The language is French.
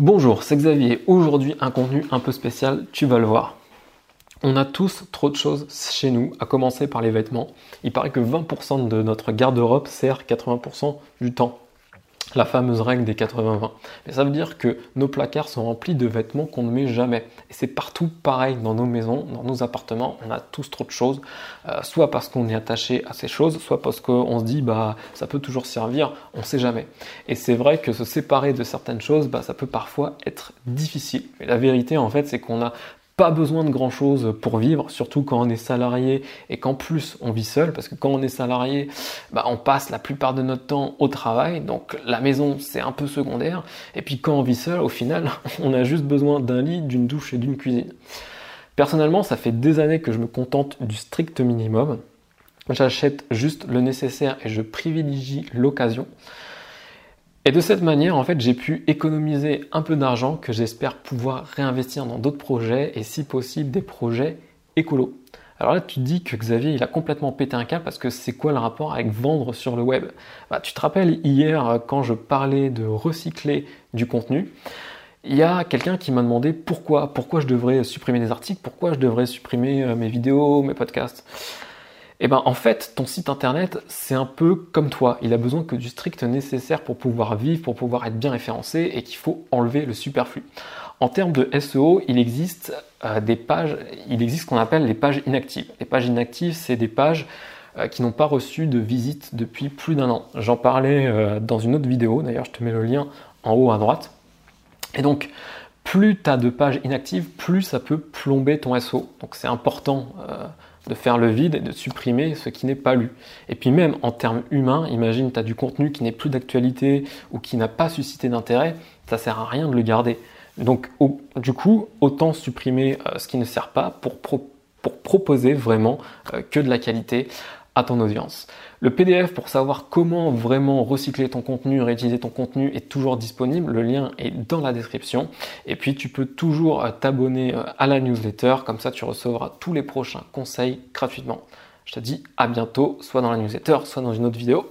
Bonjour, c'est Xavier. Aujourd'hui, un contenu un peu spécial, tu vas le voir. On a tous trop de choses chez nous, à commencer par les vêtements. Il paraît que 20% de notre garde-robe sert 80% du temps la fameuse règle des 80-20. Mais ça veut dire que nos placards sont remplis de vêtements qu'on ne met jamais. Et c'est partout pareil dans nos maisons, dans nos appartements, on a tous trop de choses, euh, soit parce qu'on est attaché à ces choses, soit parce qu'on se dit bah ça peut toujours servir, on ne sait jamais. Et c'est vrai que se séparer de certaines choses, bah, ça peut parfois être difficile. Mais la vérité en fait c'est qu'on a pas besoin de grand chose pour vivre, surtout quand on est salarié et qu'en plus on vit seul, parce que quand on est salarié, bah, on passe la plupart de notre temps au travail, donc la maison c'est un peu secondaire, et puis quand on vit seul, au final, on a juste besoin d'un lit, d'une douche et d'une cuisine. Personnellement, ça fait des années que je me contente du strict minimum. J'achète juste le nécessaire et je privilégie l'occasion. Et de cette manière, en fait, j'ai pu économiser un peu d'argent que j'espère pouvoir réinvestir dans d'autres projets et si possible des projets écolos. Alors là, tu te dis que Xavier, il a complètement pété un câble parce que c'est quoi le rapport avec vendre sur le web? Bah, Tu te rappelles hier quand je parlais de recycler du contenu il y a quelqu'un qui m'a demandé pourquoi, pourquoi je devrais supprimer des articles, pourquoi je devrais supprimer euh, mes vidéos, mes podcasts. Eh ben en fait, ton site internet, c'est un peu comme toi. Il a besoin que du strict nécessaire pour pouvoir vivre, pour pouvoir être bien référencé et qu'il faut enlever le superflu. En termes de SEO, il existe euh, des pages, il existe ce qu'on appelle les pages inactives. Les pages inactives, c'est des pages euh, qui n'ont pas reçu de visite depuis plus d'un an. J'en parlais euh, dans une autre vidéo, d'ailleurs je te mets le lien en haut à droite. Et donc, plus tu as de pages inactives, plus ça peut plomber ton SEO. Donc c'est important de faire le vide et de supprimer ce qui n'est pas lu. Et puis même en termes humains, imagine tu as du contenu qui n'est plus d'actualité ou qui n'a pas suscité d'intérêt, ça sert à rien de le garder. Donc du coup, autant supprimer euh, ce qui ne sert pas pour, pour proposer vraiment euh, que de la qualité ton audience. Le PDF pour savoir comment vraiment recycler ton contenu, réutiliser ton contenu est toujours disponible. Le lien est dans la description. Et puis tu peux toujours euh, t'abonner euh, à la newsletter, comme ça tu recevras tous les prochains conseils gratuitement. Je te dis à bientôt, soit dans la newsletter, soit dans une autre vidéo.